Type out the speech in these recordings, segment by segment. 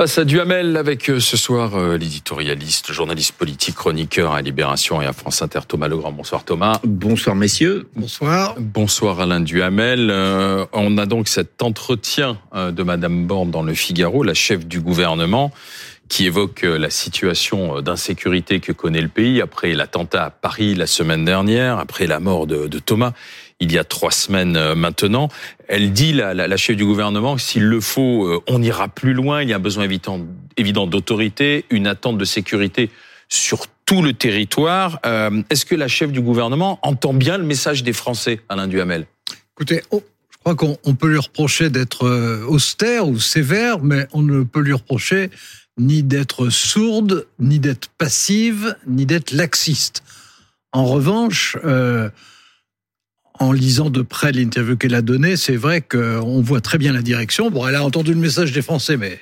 Face à Duhamel, avec euh, ce soir euh, l'éditorialiste, journaliste politique, chroniqueur à Libération et à France Inter, Thomas Legrand. Bonsoir Thomas. Bonsoir messieurs. Bonsoir. Bonsoir Alain Duhamel. Euh, on a donc cet entretien de Madame Borne dans le Figaro, la chef du gouvernement, qui évoque la situation d'insécurité que connaît le pays après l'attentat à Paris la semaine dernière, après la mort de, Thomas il y a trois semaines euh, maintenant. Elle dit, la, chef du gouvernement, s'il le faut, euh, on ira plus loin. Il y a un besoin évident, d'autorité, une attente de sécurité sur tout le territoire. Euh, est-ce que la chef du gouvernement entend bien le message des Français, Alain Duhamel? Écoutez, je crois qu'on peut lui reprocher d'être austère ou sévère, mais on ne peut lui reprocher ni d'être sourde, ni d'être passive, ni d'être laxiste. En revanche, euh, en lisant de près l'interview qu'elle a donnée, c'est vrai qu'on voit très bien la direction. Bon, elle a entendu le message des Français, mais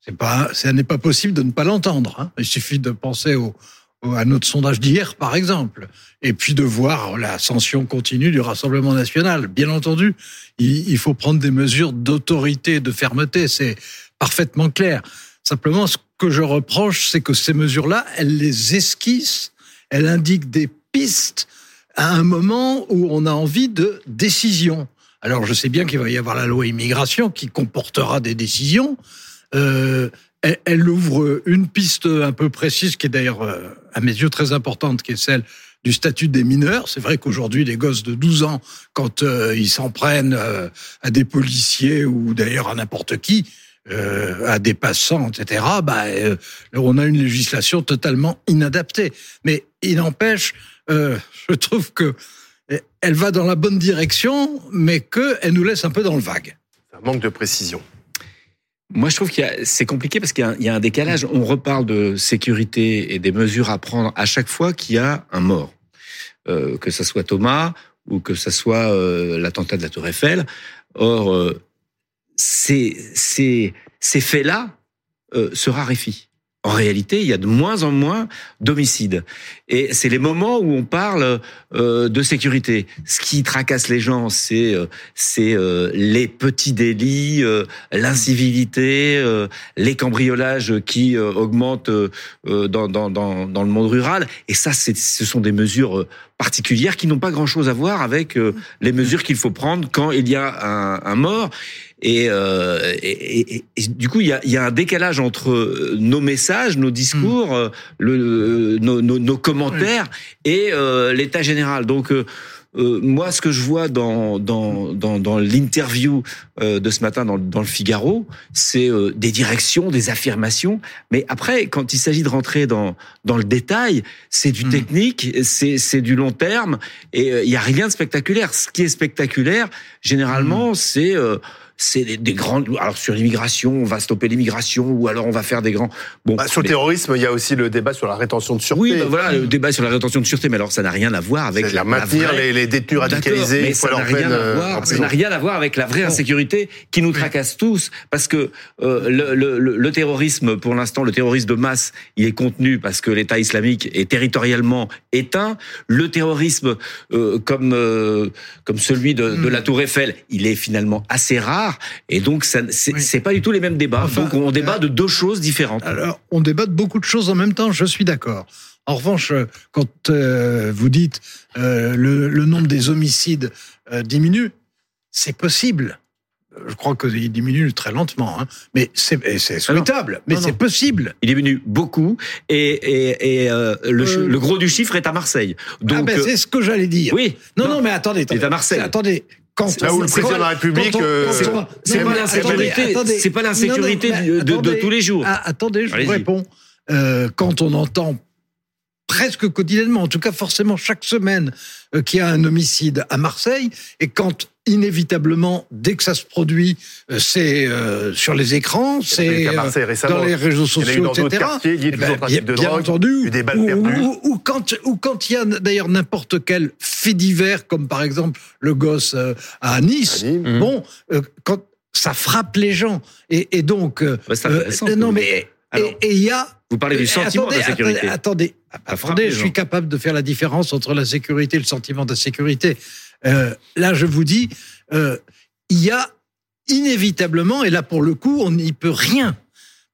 c'est pas, ça n'est pas possible de ne pas l'entendre. Hein. Il suffit de penser au, à notre sondage d'hier, par exemple, et puis de voir l'ascension continue du Rassemblement national. Bien entendu, il, il faut prendre des mesures d'autorité, de fermeté, c'est parfaitement clair. Simplement, ce que je reproche, c'est que ces mesures-là, elles les esquissent, elles indiquent des pistes à un moment où on a envie de décision. Alors je sais bien qu'il va y avoir la loi immigration qui comportera des décisions. Euh, elle, ouvre une piste un peu précise qui est d'ailleurs euh, à mes yeux très importante, qui est celle du statut des mineurs. C'est vrai qu'aujourd'hui, les gosses de 12 ans, quand euh, ils s'en prennent euh, à des policiers ou d'ailleurs à n'importe qui, à des passants, etc., bah, on a une législation totalement inadaptée. Mais il n'empêche euh, je trouve que elle va dans la bonne direction, mais qu'elle nous laisse un peu dans le vague. Un manque de précision. Moi, je trouve que c'est compliqué parce qu'il y, a un décalage. On reparle de sécurité et des mesures à prendre à chaque fois qu'il y a un mort. Euh, que ce soit Thomas ou que ce soit euh, l'attentat de la Tour Eiffel. Or, euh, ces, ces, ces faits-là euh, se raréfient en réalité, il y a de moins en moins d'homicides. Et c'est les moments où on parle euh, de sécurité. Ce qui tracasse les gens, c'est euh, les petits délits, l'incivilité, les cambriolages qui augmentent dans, dans, dans, dans le monde rural. Et ça, ce sont des mesures particulières qui n'ont pas grand-chose à voir avec les mesures qu'il faut prendre quand il y a un, un mort. Et, euh, et, et, du coup, il y a, y a, un décalage entre nos messages, nos discours, mm. le, nos, nos, nos, commentaires et euh, l'état général. Donc, euh, euh, moi, ce que je vois dans dans dans, dans l'interview euh, de ce matin dans, dans le Figaro, c'est euh, des directions, des affirmations. Mais après, quand il s'agit de rentrer dans dans le détail, c'est du mm. technique, c'est c'est du long terme, et il y a rien de spectaculaire. Ce qui est spectaculaire, généralement, mm. c'est c'est des, des, grandes. Alors sur l'immigration, on va stopper l'immigration, ou alors on va faire des grands. Bon, bah, sur le terrorisme, il y a aussi le débat sur la rétention de sûreté. Oui, bah, voilà, le débat sur la rétention de sûreté, mais alors ça n'a rien à voir avec la, maintenir les, les, détenus radicalisés. Mais ça n'a rien, à euh, voir, ça n'a rien à voir avec la vraie insécurité qui nous tracasse tous, parce que euh, le, le, le, terrorisme, pour l'instant, le terrorisme de masse, il est contenu parce que l'État islamique est territorialement éteint. Le terrorisme, euh, comme euh, comme celui de, de la Tour Eiffel, il est finalement assez rare et donc, c'est oui. pas du tout les mêmes débats. donc, on débat de deux choses différentes. Alors, on débat de beaucoup de choses en même temps, je suis d'accord. En revanche, quand euh, vous dites euh, le, le, nombre des homicides euh, diminue, c'est possible. Je crois qu'il diminue très lentement, hein. mais c'est souhaitable, mais c'est possible. Il diminue beaucoup, et, et, et euh, le, euh... le, gros du chiffre est à Marseille. Donc, ah ben, c'est ce que j'allais dire. Oui. Non, non, mais attendez, attendez. C'est à Marseille. Attendez, quand là où le président de la République, euh, c'est pas l'insécurité, c'est pas l'insécurité de, tous les jours. Ah, attendez, je vous réponds. Euh, quand on entend presque quotidiennement, en tout cas forcément chaque semaine, euh, qu'il y a un homicide à Marseille, et quand inévitablement, dès que ça se produit, euh, c'est euh, sur les écrans, c'est euh, dans les réseaux sociaux, etc. Eh ben, bien, de bien drogue, entendu, des balles ou, ou, ou, quand ou quand il y a d'ailleurs n'importe quel fait divers, comme par exemple le gosse euh, à Nice, bon, euh, quand ça frappe les gens. Et, et donc ouais, non mais et il y a vous parlez du sentiment attendez, de sécurité. Attendez, attendez, je suis capable de faire la différence entre la sécurité et le sentiment de sécurité. Euh, là, je vous dis, euh, il y a inévitablement, et là pour le coup, on n'y peut rien,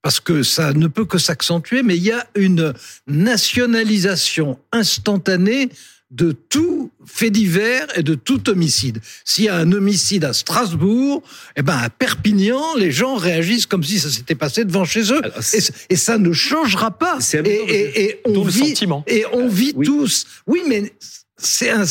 parce que ça ne peut que s'accentuer, mais il y a une nationalisation instantanée de tout fait divers et de tout homicide. S'il y a un homicide à Strasbourg, eh ben à Perpignan, les gens réagissent comme si ça s'était passé devant chez eux. Alors, Et, ça ne changera pas. Et, amusant, et- et on vit, sentiment. et on vit oui. tous. Oui, mais c'est un-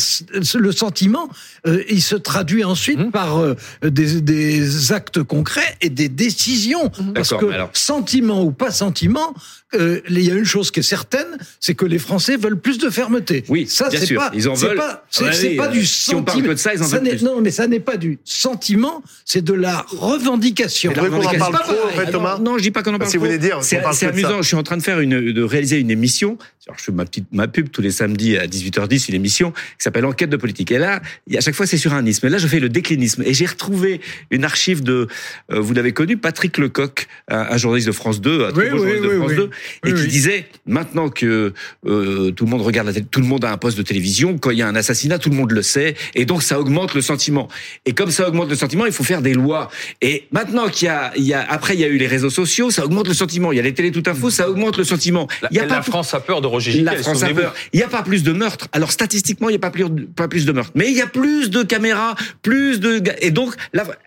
le sentiment, euh, il se traduit ensuite Mhm. par euh, des, des actes concrets et des décisions. Parce D'accord, que alors- sentiment ou pas sentiment, euh, il y a une chose qui est certaine, c'est que les Français veulent plus de fermeté. Oui, ça bien c'est sûr, pas, ils en veulent. Pas, c'est, Ouais, c'est oui, pas euh, du si on sentiment. parle que de ça, ils en veulent n'est- plus. Non, mais ça n'est pas du sentiment, c'est de la revendication. Et donc, on en parle pas trop, en fait, Alors, Thomas Non, je dis pas qu'on en Ah, parle si vous trop. voulez dire, on c'est amusant. Je suis en train de faire une, de réaliser une émission. Alors, je fais ma petite ma pub tous les samedis à 18h10, une émission qui s'appelle Enquête de politique. Et là, il y a- à chaque fois, c'est sur un isme. Et là, je fais le déclinisme. Et j'ai retrouvé une archive de, euh, vous l'avez connu, Patrick Lecoq, un, un journaliste de France 2, un très Oui, beau oui, journaliste de oui, France oui. 2, et Oui, qui oui. disait maintenant que euh, tout le monde regarde la télé, tout le monde a un poste de télévision, quand il y a un assassinat, tout le monde le sait, et donc ça augmente le sentiment. Et comme ça augmente le sentiment, il faut faire des lois. Et maintenant qu'il y a, il y a, après il y a eu les réseaux sociaux, ça augmente le sentiment. Il y a les télé tout info, ça augmente le sentiment. La, Il y a la pas France a peur de Roger Gillet. la France a peur. Il n'y a pas plus de meurtres. Alors statistiquement, il n'y a pas plus, pas plus de meurtres. Mais il y a plus de caméras, plus de... Et donc,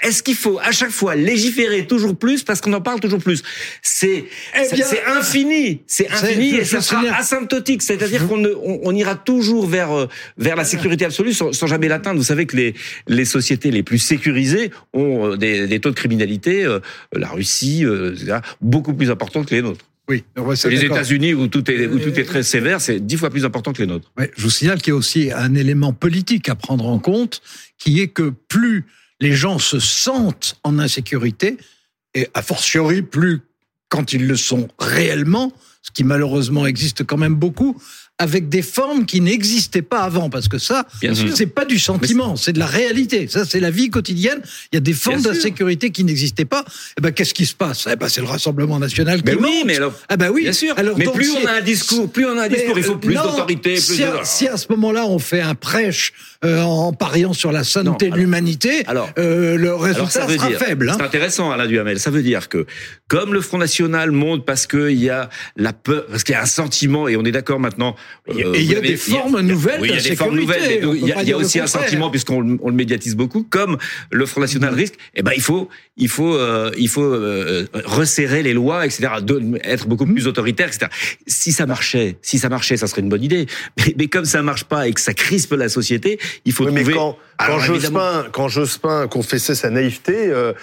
est-ce qu'il faut à chaque fois légiférer toujours plus parce qu'on en parle toujours plus? C'est Eh c'est- c'est infini. C'est infini et ça sera asymptotique. C'est-à-dire qu'on ne- on, on ira toujours vers, euh, vers la sécurité absolue sans, sans jamais l'atteindre. Vous savez que les, les sociétés les plus sécurisées ont euh, des, des taux de criminalité, euh, la Russie, euh, beaucoup plus importants que les nôtres. Oui, les. États-Unis, où tout est, où tout est très sévère, c'est dix fois plus important que les nôtres. Je vous signale qu'il y a aussi un élément politique à prendre en compte, qui est que plus les gens se sentent en insécurité, et a fortiori plus quand ils le sont réellement, ce qui malheureusement existe quand même beaucoup, avec des formes qui n'existaient pas avant, parce que ça, c'est pas du sentiment, c'est de la réalité. Ça, c'est la vie quotidienne. Il y a des formes d'insécurité qui n'existaient pas. Eh ben, qu'est-ce qui se passe? Eh ben, c'est le Rassemblement national qui Mais oui, mais alors, Ah ben oui. bien sûr. Alors, mais plus on a un discours, plus on a un discours, mais, il faut plus non, d'autorité, si, de... à, si à ce moment-là on fait un prêche euh, en pariant sur la sainteté de alors- l'humanité, alors- euh, le Alors résultat veut sera dire, faible. hein. c'est intéressant Alain Duhamel, ça veut dire que comme le Front National monte parce qu'il y a la peur, parce qu'il y a un sentiment, et on est d'accord maintenant... Et- euh, et il y a des formes nouvelles Oui, il y a des formes nouvelles, il y a, aussi un sentiment, puisqu'on le- on le médiatise beaucoup, comme le Front National risque, eh ben il faut, il faut, euh, il faut euh, resserrer les lois, etc., de- être beaucoup plus autoritaire, etc. Si ça marchait, si ça marchait, ça serait une bonne idée. Mais, mais comme ça marche pas et que ça crispe la société, il faut Oui, mais trouver... quand, quand, Alors, Jospin, quand Jospin confessait sa naïveté, euh,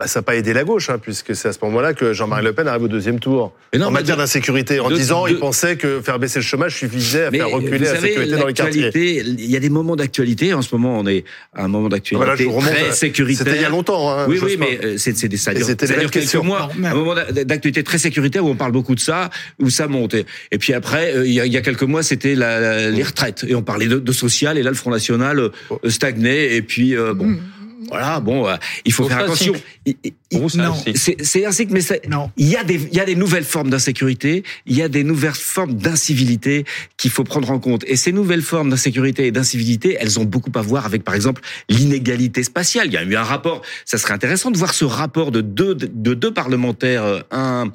bah, ça n'a pas aidé la gauche, hein, puisque c'est à ce moment-là que Jean-Marie Le Pen arrive au deuxième tour. Mais non, en matière d'insécurité, en de- disant de- il pensait que faire baisser le chômage suffisait à Mais faire reculer vous la sécurité dans les quartiers. il y a des moments d'actualité. En ce moment, on est à un moment d'actualité Voilà, je vous remonte, très euh, sécuritaire. C'était il y a longtemps. Hein, Oui, oui, mais euh, c'est des ça dure, ça dure quelques mois. Non, Un moment d'a- d'actualité très sécuritaire où on parle beaucoup de ça, où ça monte. Et, puis après, euh, il y, a, il y a quelques mois, c'était les retraites et on parlait de, de social. Et là, le Front National euh, stagnait. Et puis euh, bon. Voilà, bon, euh, il faut faire attention. c'est- Il- il- un non, cycle. c'est c'est un cycle, mais Non. il y a des il y a des nouvelles formes d'insécurité, il y a des nouvelles formes d'incivilité qu'il faut prendre en compte. Et ces nouvelles formes d'insécurité et d'incivilité, elles ont beaucoup à voir avec, par exemple, l'inégalité spatiale. Il y a eu un rapport. Ça serait intéressant de voir ce rapport de deux de deux parlementaires, euh, un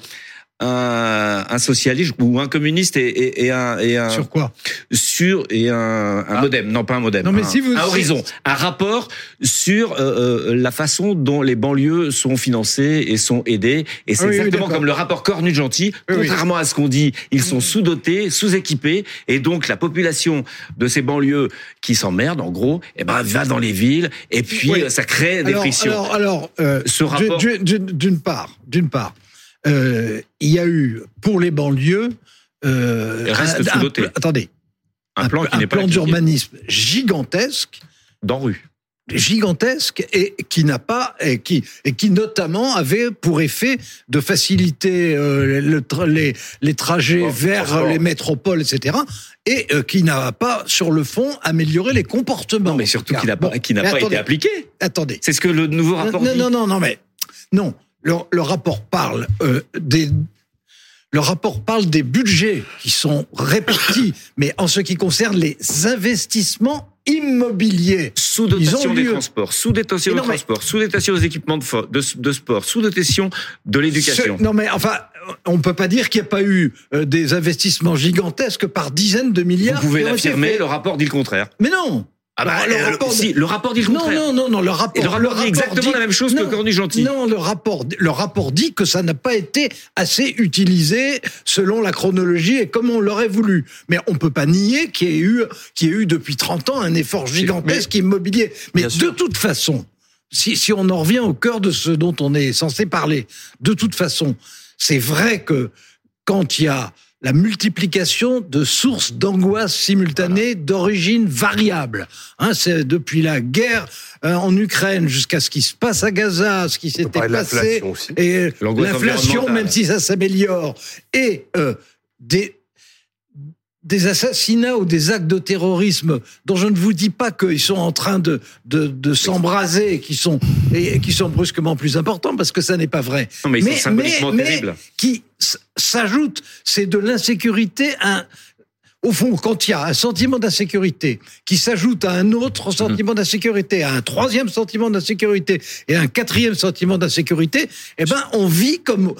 un, un socialiste ou un communiste et, et, et un et un Sur quoi sur et un, un modem, non pas un modem, Non, mais un, si vous- un horizon, un rapport sur euh, euh, la façon dont les banlieues sont financées et sont aidées. Et c'est Ah oui, oui, exactement comme le rapport Cornu-Gentil. Oui, oui. Contrairement à ce qu'on dit, ils sont sous-dotés, sous-équipés, et donc la population de ces banlieues qui s'emmerdent, en gros, eh ben va dans les villes, et puis Oui. euh, ça crée des alors, frictions. alors, alors, euh, Ce rapport- d'une part, d'une part, euh, il y a eu pour les banlieues. Euh, restent un- un attendez, un plan un d'urbanisme gigantesque dans rue. gigantesque et qui n'a pas et qui et qui notamment avait pour effet de faciliter euh, le tra- les les trajets Bon, vers les métropoles etc et euh, qui n'a pas sur le fond amélioré les comportements Non, mais surtout qui n'a pas, bon, qui n'a pas été appliqué. attendez C'est ce que le nouveau rapport non, dit. non non non mais non rapport parle euh, des le rapport parle des budgets qui sont répartis, mais en ce qui concerne les investissements immobiliers. Sous-dotation des transports, sous-dotation des transports, sous-dotation des équipements de, de, de sport, sous-dotation de l'éducation. Non mais enfin, on peut pas dire qu'il n'y a pas eu euh, des investissements gigantesques par dizaines de Vous milliards. pouvez ont été l'affirmer, le rapport dit le contraire. Mais non. Ah bah, le, euh, rapport si, le rapport dit le non, contraire. non, non, non, le rapport. Et le rapport dit exactement la même chose que non, Cornu Gentil. Non, le rapport, le rapport dit que ça n'a pas été assez utilisé selon la chronologie et comme on l'aurait voulu. Mais on peut pas nier qu'il y ait eu, qu'il y ait eu depuis 30 ans un effort gigantesque immobilier. Mais de sûr. toute façon, si, si on en revient au cœur de ce dont on est censé parler, de toute façon, c'est vrai que quand il y a la multiplication de sources d'angoisse simultanées d'origine variable. Hein, c'est depuis la guerre euh, en Ukraine jusqu'à ce qui se passe à Gaza, ce qui s'était passé, l'inflation aussi. et l'inflation, même si ça s'améliore, et euh, des des assassinats ou des actes de terrorisme dont je ne vous dis pas qu'ils sont en train de de, de s'embraser, qui sont et qui sont brusquement plus importants parce que ça n'est pas vrai Non, mais ils sont symboliquement mais terribles. qui s'ajoute, c'est de l'insécurité. Un, au fond, quand il y a un sentiment d'insécurité qui s'ajoute à un autre sentiment d'insécurité, à un troisième sentiment d'insécurité et à un quatrième sentiment d'insécurité, eh ben, on vit comme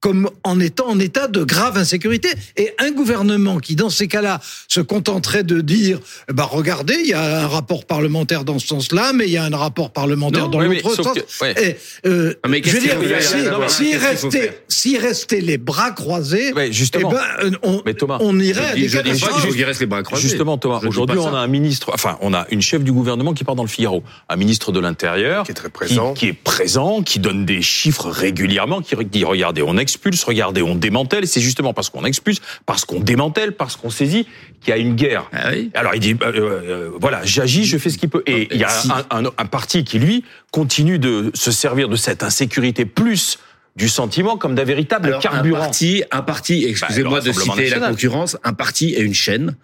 comme en étant en état de grave insécurité. Et un gouvernement qui, dans ces cas-là, se contenterait de dire, eh ben, regardez, il y a un rapport parlementaire dans ce sens-là, mais il y a un rapport parlementaire Non, dans oui, l'autre sauf sens. que- ouais. Et, euh, Ah, mais je veux qu'est-ce dire, si- s'il restait, s'il restait les bras croisés, Ouais, eh justement. ben, euh, on, Mais Thomas, on irait à Je des dis- je qu'il reste les bras croisés. Justement, Thomas, Je aujourd'hui, on a un ministre, enfin, on a une chef du gouvernement qui part dans le Figaro, un ministre de l'Intérieur Qui est très présent. qui, est présent, qui donne des chiffres régulièrement, qui dit regardez, on expulse, regardez, on démantèle. Et c'est justement parce qu'on expulse, parce qu'on démantèle, parce qu'on saisit, qu'il y a une guerre. Ah oui. Alors il dit euh, euh, voilà, j'agis, je fais ce qu'il peut. Et il y a un, un- un parti qui lui continue de se servir de cette insécurité plus du sentiment comme d'un véritable Alors, carburant. Un parti, un parti, excusez-moi le de citer la concurrence, un parti et une chaîne,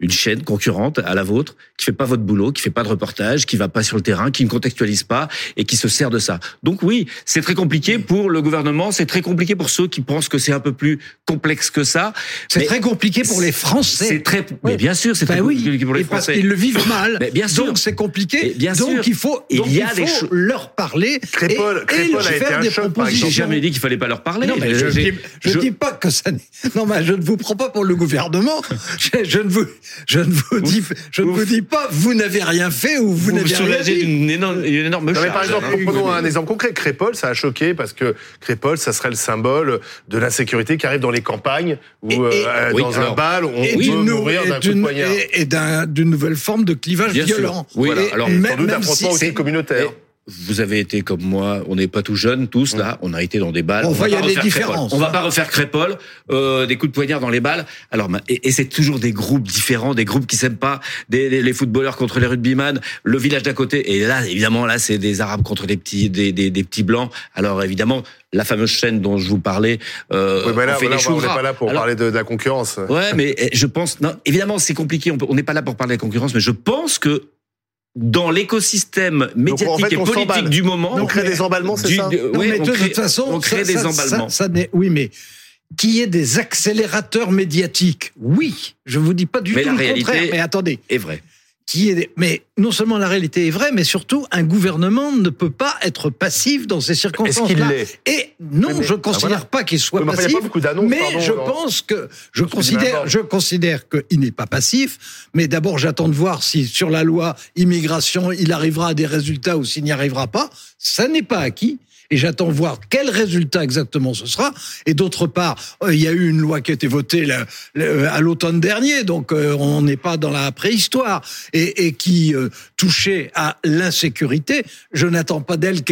une chaîne concurrente à la vôtre, qui fait pas votre boulot, qui fait pas de reportage, qui va pas sur le terrain, qui ne contextualise pas et qui se sert de ça. Donc oui, c'est très compliqué pour le gouvernement, c'est très compliqué pour ceux qui pensent que c'est un peu plus complexe que ça. C'est très compliqué pour les Français. C'est très, mais bien sûr, c'est Ben très oui, compliqué pour les et parce Français. qu'ils le vivent mal. Mais bien sûr. Donc c'est compliqué. Et bien donc sûr. il faut, Il donc y a il faut leur parler Crépol- et, et Crépol leur a été faire un des choc, propositions. J'ai jamais dit qu'il fallait pas leur parler. Non, mais je, J'ai- dis, je je- dis pas que ça n'est. Non, mais je ne vous prends pas pour le gouvernement. Je, je ne vous, je ne vous dis, je ne vous dis pas, vous n'avez rien fait ou vous, n'avez rien dit. d'une énorme, une énorme Non, mais par exemple, hein. prenons un exemple concret. Crépol, ça a choqué parce que Crépol, ça serait le symbole de l'insécurité qui arrive dans les campagnes Et- et- euh, oui, dans un alors, bal, on Et peut mourir et d'un coup de poignard. et- et d'un- d'une nouvelle forme de clivage Bien sûr. violent. Oui, Et alors, même- Sans doute même d'affrontement si aussi c'est- communautaire. Vous avez été comme moi, on n'est pas tout jeunes tous là, on a été dans des balles. Bon, on va il y a des différences. Crépol. On va pas refaire Crépol, euh, des coups de poignard dans les balles. Alors et, et c'est toujours des groupes différents, des groupes qui s'aiment pas, des, les footballeurs contre les rugbyman, le village d'à côté. Et là, évidemment, là c'est des Arabes contre des petits, des, des, des petits blancs. Alors évidemment, la fameuse chaîne dont je vous parlais, euh, Oui, mais là, on fait voilà, des on n'est pas là pour Alors, parler de, de la concurrence. Ouais, mais eh, je pense, non, évidemment, c'est compliqué. On n'est pas là pour parler de la concurrence, mais je pense que dans l'écosystème médiatique en fait, et politique du moment, on crée des emballements, c'est du- ça Non, ouais, mais on de crée- toute façon, on crée ça- des ça- emballements. Ça, ça n'est- oui, mais qu'il y ait des accélérateurs médiatiques, oui. Je vous dis pas du Mais tout la le réalité- contraire. Mais attendez, est vrai. Qui est, mais non seulement la réalité est vraie, mais surtout un gouvernement ne peut pas être passif dans ces Est-ce circonstances-là. qu'il l'est Et non, mais- je ne considère ah, voilà. pas qu'il soit Oui, mais enfin, il y a passif. pas mais pardon, je pense que je que considère, je considère qu'il n'est pas passif. Mais d'abord, j'attends de voir si sur la loi immigration, il arrivera à des résultats ou s'il n'y arrivera pas. Ça n'est pas acquis. Et j'attends voir quel résultat exactement ce sera. Et d'autre part, euh, il y a eu une loi qui a été votée à l'automne dernier, donc euh, on n'est pas dans la préhistoire, et, qui euh, touchait à l'insécurité. Je n'attends pas d'elle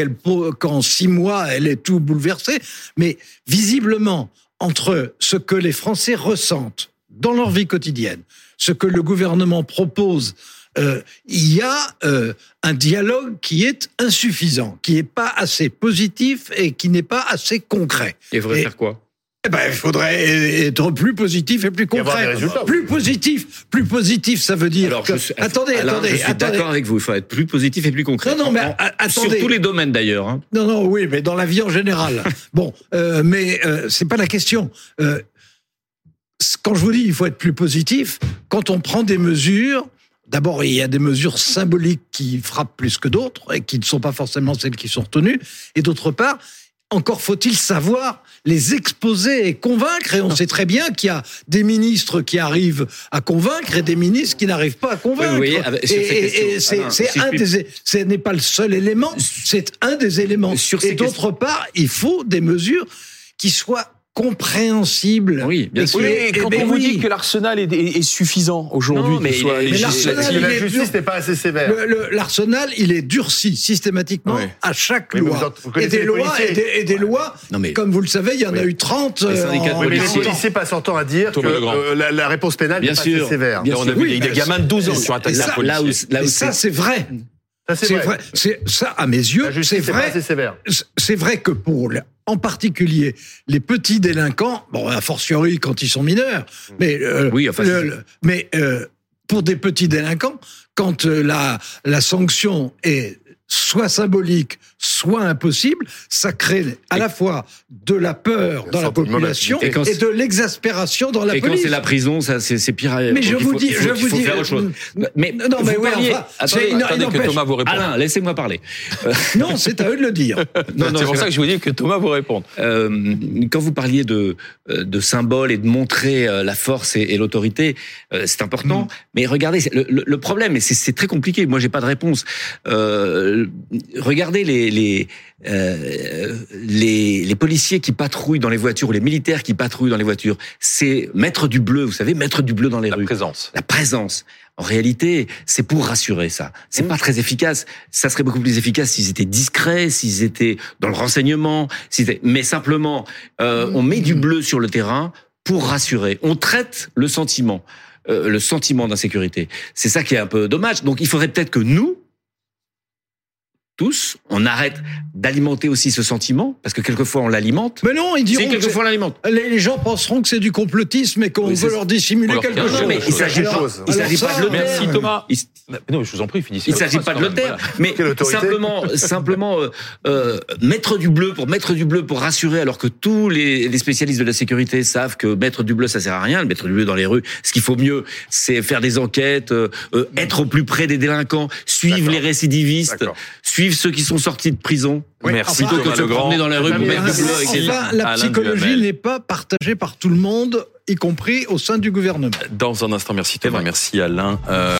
qu'en six mois elle ait tout bouleversé, mais visiblement entre ce que les Français ressentent dans leur vie quotidienne, ce que le gouvernement propose euh, il y a euh, un dialogue qui est insuffisant, qui n'est pas assez positif et qui n'est pas assez concret. Et faudrait Et- faire quoi? Eh ben, il faudrait être plus positif et plus concret. résultats. Plus positif, plus positif, ça veut dire Alors, que... je suis, attendez, Alain, attendez, je suis attendez. d'accord avec vous. Il faut être plus positif et plus concret. Non, non, mais En- attendez. Sur tous les domaines d'ailleurs. hein. Non, non, oui, mais dans la vie en général. bon, euh, mais euh, c'est pas la question. Euh, quand je vous dis il faut être plus positif, quand on prend des mesures, d'abord il y a des mesures symboliques qui frappent plus que d'autres et qui ne sont pas forcément celles qui sont retenues, et d'autre part, encore faut-il savoir les exposer et convaincre. Et on sait très bien qu'il y a des ministres qui arrivent à convaincre et des ministres qui n'arrivent pas à convaincre. Oui, oui, sur ces et c'est si je un puis- des, ce n'est pas le seul élément, c'est un des éléments. Sur et d'autre part, il faut des mesures qui soient compréhensibles. Oui, bien sûr. qui- Oui, quand mais on vous oui. dit que l'arsenal est, est- est suffisant aujourd'hui, mais l'arsenal, La il est justice n'est pas assez sévère. Le- le- L'arsenal, il est durci systématiquement Oui. à chaque Oui, loi. vous en- vous et des lois, et des, et des lois, Non, mais- comme vous le savez, il y en a eu 30 Les syndicats de en- les policiers. policiers passent leur temps à dire que Thomas euh, la, la réponse pénale Bien n'est pas sûr. assez sévère. Bien Là, on a sûr. vu des gamins de 12 ans et sur un tas de ça, policiers. Là où, là où Et ça, c'est- vrai. Ça, c'est C'est vrai. vrai. C'est ça, à mes yeux, La c'est vrai. C'est vrai que pour, en particulier, les petits délinquants, bon, a fortiori quand ils sont mineurs, mais euh, Oui, enfin, le- c'est- le- mais euh, pour des petits délinquants, quand euh, la la sanction est soit symbolique, soit impossible, ça crée à la fois de la peur dans la population. Et quand et de l'exaspération dans la et quand police. c'est la prison, ça c'est pire. Mais Donc, je vous faut- dis, je vous dis, autre chose. Mais non, mais vous ouais, parliez- enfin, attendez, Attendez que Thomas vous réponde. Alain, laissez-moi parler. Non, c'est à eux de le dire. Non, non, c'est pour ça que je vous dis que Thomas vous réponde. Euh, quand vous parliez de, euh, de symboles et de montrer euh, la force et, et l'autorité, euh, c'est important. Mais regardez, le, problème, et c'est- c'est très compliqué, moi j'ai pas de réponse. Euh, regardez les, les, euh, les, les policiers qui patrouillent dans les voitures ou les militaires qui patrouillent dans les voitures. C'est mettre du bleu, vous savez, mettre du bleu dans les La rues. présence. La présence. En réalité, c'est pour rassurer ça. C'est pas très efficace. Ça serait beaucoup plus efficace s'ils étaient discrets, s'ils étaient dans le renseignement. s'ils étaient- Mais simplement, euh, on met du bleu sur le terrain pour rassurer. On traite le sentiment, euh, le sentiment d'insécurité. C'est ça qui est un peu dommage. Donc, il faudrait peut-être que nous, tous, on arrête d'alimenter aussi ce sentiment, parce que quelquefois on l'alimente. Mais non, ils Si diront que quelquefois on l'alimente. les gens penseront que c'est du complotisme et qu'on Oui, veut leur dissimuler quelque chose. Non, mais il s'agit pas- chose. il s'agit pas de le ça, taire. Merci euh, Thomas. Il- Non, je vous en prie, finissez. Il s'agit pas de le taire, mais Quelle autorité simplement, simplement euh, euh, mettre du bleu pour mettre du bleu pour rassurer, alors que tous les, les spécialistes de la sécurité savent que mettre du bleu ça sert à rien. Mettre du bleu dans les rues, ce qu'il faut mieux, c'est faire des enquêtes, euh, euh, être au plus près des délinquants, suivre les récidivistes, D'accord. Suivre ceux qui sont sortis de prison, Oui, Merci enfin, plutôt que de se promener dans les rues pour Enfin, la Alain psychologie n'est pas partagée par tout le monde, y compris au sein du gouvernement. Dans un instant, merci Thomas, merci Alain. Euh,